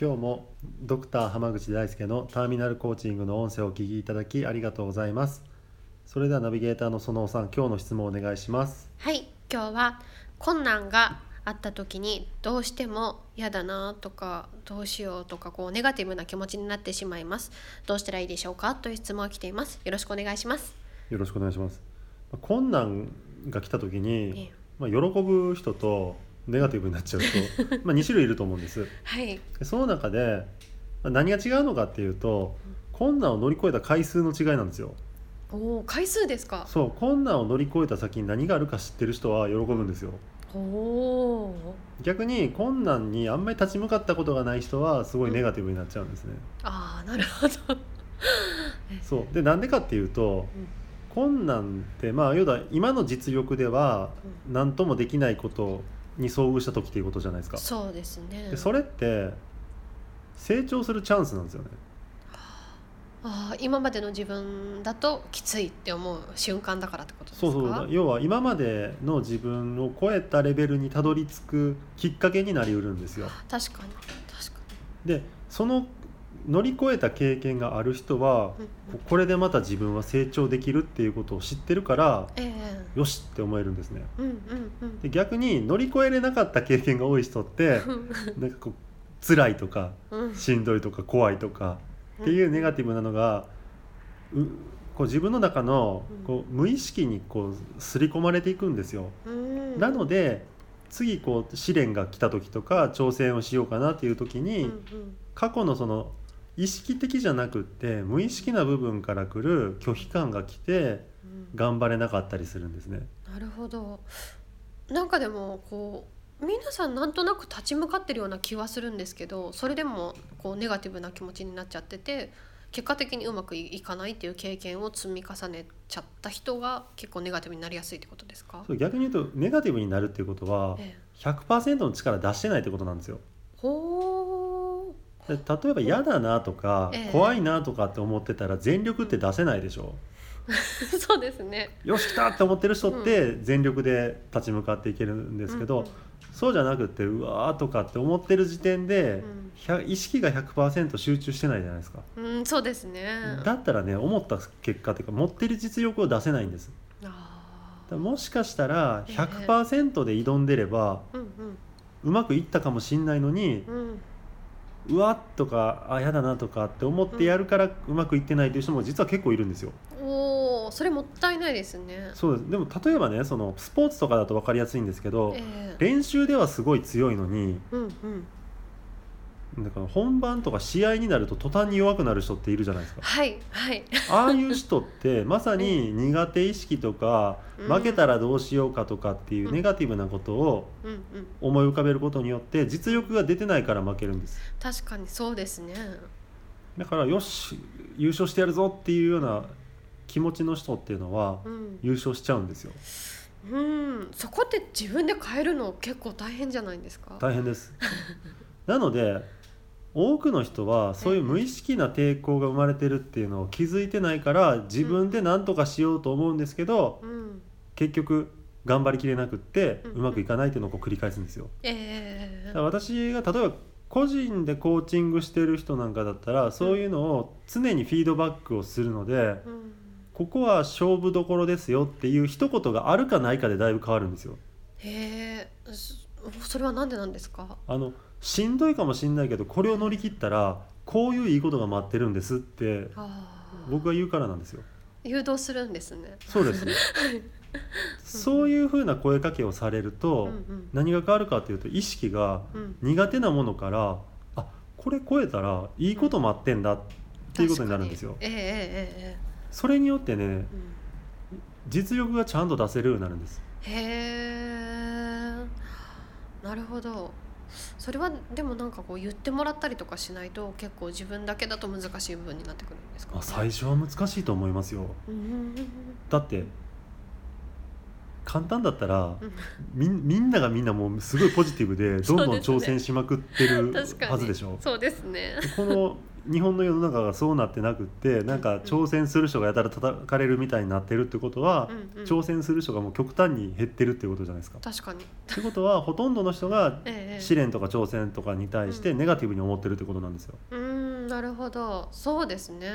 今日もドクター濱口大輔のターミナルコーチングの音声をお聞きいただきありがとうございます。それではナビゲーターの園尾さん今日の質問をお願いします。はい今日は困難があった時にどうしても嫌だなとかどうしようとかこうネガティブな気持ちになってしまいます。どうしたらいいでしょうかという質問が来ています。よろしくお願いします。よろしくお願いします。困難が来た時えにえ、まあ、喜ぶ人とネガティブになっちゃうと まあ2種類いると思うんです。はい。でその中でまあ何が違うのかっていうと困難を乗り越えた回数の違いなんですよ。おお回数ですか？そう困難を乗り越えた先に何があるか知ってる人は喜ぶんですよ。おお逆に困難にあんまり立ち向かったことがない人はすごいネガティブになっちゃうんですね、ああなるほど。そう。でなんでかっていうと困難ってまあ要は今の実力では何ともできないことに遭遇した時っていうことじゃないですか。そうですね。でそれって成長するチャンスなんですよね。ああ今までの自分だときついって思う瞬間だからってことですか？そうそう。要は今までの自分を超えたレベルにたどり着くきっかけになりうるんですよ。確かに確かでその乗り越えた経験がある人はこれでまた自分は成長できるっていうことを知ってるからええ。よしって思えるんですね。で逆に乗り越えれなかった経験が多い人ってなんかこう辛いとかうん。しんどいとか怖いとかっていうネガティブなのがうこう自分の中のうん。こう無意識にこう刷り込まれていくんですよ。うん。なので次こう試練が来た時とか挑戦をしようかなっていう時うんにうん。過去のその意識的じゃなくって無意識な部分から来る拒否感が来てうん。頑張れなかったりするんですね。なるほど。なんかでもこう皆さんなんとなく立ち向かってるような気はするんですけどそれでもこうネガティブな気持ちになっちゃってて結果的にうまくいかないっていう経験を積み重ねちゃった人が結構ネガティブになりやすいってことですか？そう逆に言うとネガティブになるっていうことはええ。100%の力出してないってことなんですよ。ほで例えば嫌だなとかええ。怖いなとかって思ってたら全力って出せないでしょ？ー そうですね。よし来たって思ってる人って全力で立ち向かっていけるんですけど、そうじゃなくってうわーとかって思ってる時点で、ひゃ意識が100%集中してないじゃないですか、うん、うん、そうですね。だったらね思った結果っていうか持ってる実力を出せないんです。もしかしたらええ。100%で挑んでればーうん。うまくいったかもしんないのにうんうわっとかあやだなとかって思ってやるからうまくいってないという人も実は結構いるんですよおお、それもったいないですね。そうですでも例えばねそのスポーツとかだと分かりやすいんですけど、ええ練習ではすごい強いのにうんうん。だから本番とか試合になると途端に弱くなる人っているじゃないですかはいはい。ああいう人ってまさに苦手意識とかうん負けたらどうしようかとかっていうネガティブなことを。思い浮かべることによって実力が出てないから負けるんです確かにそうですね。だからよし優勝してやるぞっていうような気持ちの人っていうのはうん。優勝しちゃうんですようん、そこって自分で変えるの結構大変じゃないですか？大変ですなので多くの人はそういう無意識な抵抗が生まれてるっていうのを気づいてないから自分で何とかしようと思うんですけどうん。結局頑張りきれなくってうまくいかないっていうのを繰り返すんですよ。ええ。だから私が例えば個人でコーチングしてる人なんかだったらそういうのを常にフィードバックをするのでうん。ここは勝負どころですよっていう一言があるかないかでだいぶ変わるんですよ。へえ、そそれはなんでなんですか？あのしんどいかもしんないけどこれを乗り切ったらこういういいことが待ってるんですって。僕が言うからなんですよ。誘導するんですね。そうですね。そういうふうな声かけをされると、何が変わるかというと意識がうん。苦手なものからあこれ超えたらいいこと待ってんだっていうことになるんですよ。ええええそれによってね実力がちゃんと出せるようになるんです。へえなるほどそれはでもなんかこう言ってもらったりとかしないと結構自分だけだと難しい部分になってくるんですか、あ最初は難しいと思いますよ。うん。だって簡単だったらうん。みんみんながみんなもうすごいポジティブでどんどん挑戦しまくってるはずでしょ？そうですね。この日本の世の中がそうなってなくってなんか挑戦する人がやたら叩かれるみたいになってるってことはうんうん。挑戦する人がもう極端に減ってるっていうことじゃないですか。確かに。ってことはほとんどの人が ええ試練とか挑戦とかに対してネガティブに思ってるってことなんですよ。うーんなるほど。そうですね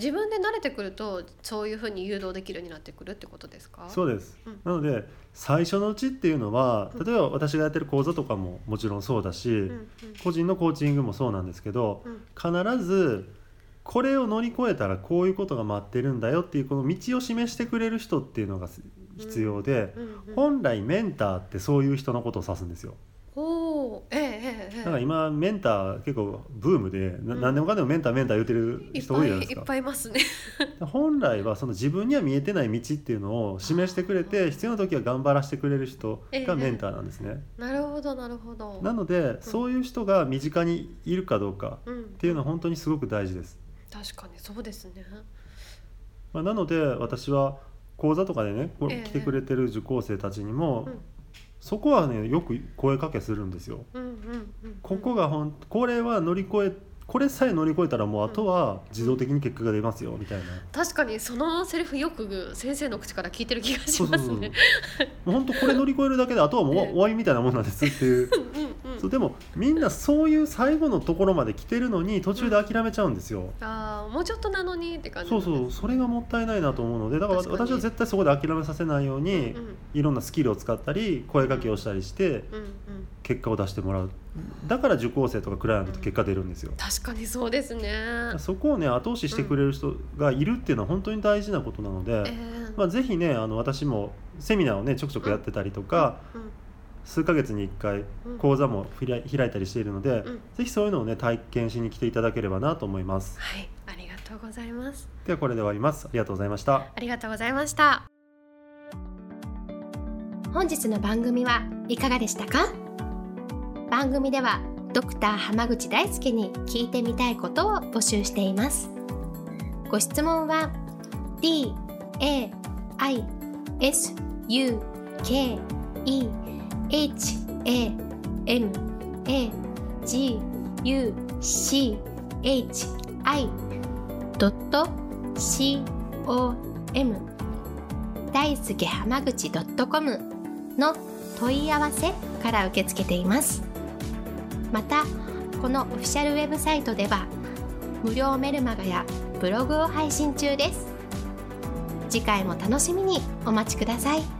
自分で慣れてくるとそういうふうに誘導できるようになってくるってことですか？そうです。うん。なので最初のうちっていうのはうん。例えば私がやってる講座とかももちろんそうだし、うんうん。個人のコーチングもそうなんですけどうん。必ずこれを乗り越えたらこういうことが待ってるんだよっていうこの道を示してくれる人っていうのが必要で、本来メンターってそういう人のことを指すんですよええええええ。だから今メンター結構ブームで、なうん。何でもかんでもメンターメンター言ってるいっ人多ぱいいっいじゃないですか。ぱいいますね。本来はその自分には見えてない道っていうのを示してくれて必要な時は頑張らせてくれる人がメンターなんですね、なるほどなるほど。なのでそういう人が身近にいるかどうかうん、っっていうのは本当にすごく大事です、確かにそうですね。まあ、なので私は講座とかでね来てくれてる受講生たちにも、うんそこはねよく声かけするんですよ。うんうんうんここがほんこれは乗り越えこれさえ乗り越えたらもうあとは自動的に結果が出ますよみたいな、確かにそのセリフよく先生の口から聞いてる気がしますね。もう本当これ乗り越えるだけであとはもうええ終わりみたいなもんなんですっていう そうでもみんなそういう最後のところまで来てるのに途中で諦めちゃうんですよ、ああもうちょっとなのにって感じそうそうそれがもったいないなと思うのでだから私は絶対そこで諦めさせないように、うんうん。いろんなスキルを使ったり声かけをしたりしてうんうん結果を出してもらう。だから受講生とかクライアント結果出るんですよ。確かにそうですね。そこをね後押ししてくれる人がいるっていうのは本当に大事なことなので、えー。まあ、ぜひねあの私もセミナーをねちょくちょくやってたりとか、うん数ヶ月に1回うん。講座も開い開いたりしているので、うん。ぜひそういうのをね体験しに来ていただければなと思います。はい。ありがとうございます。ではこれで終わります。ありがとうございました。ありがとうございました。本日の番組はいかがでしたか？番組ではドクター濱口大輔に聞いてみたいことを募集しています。ご質問は d a i s u k e h a m a g u c h i c o m 大輔濱口 .com の問い合わせから受け付けています。またこのオフィシャルウェブサイトでは無料メルマガやブログを配信中です。次回も楽しみにお待ちください。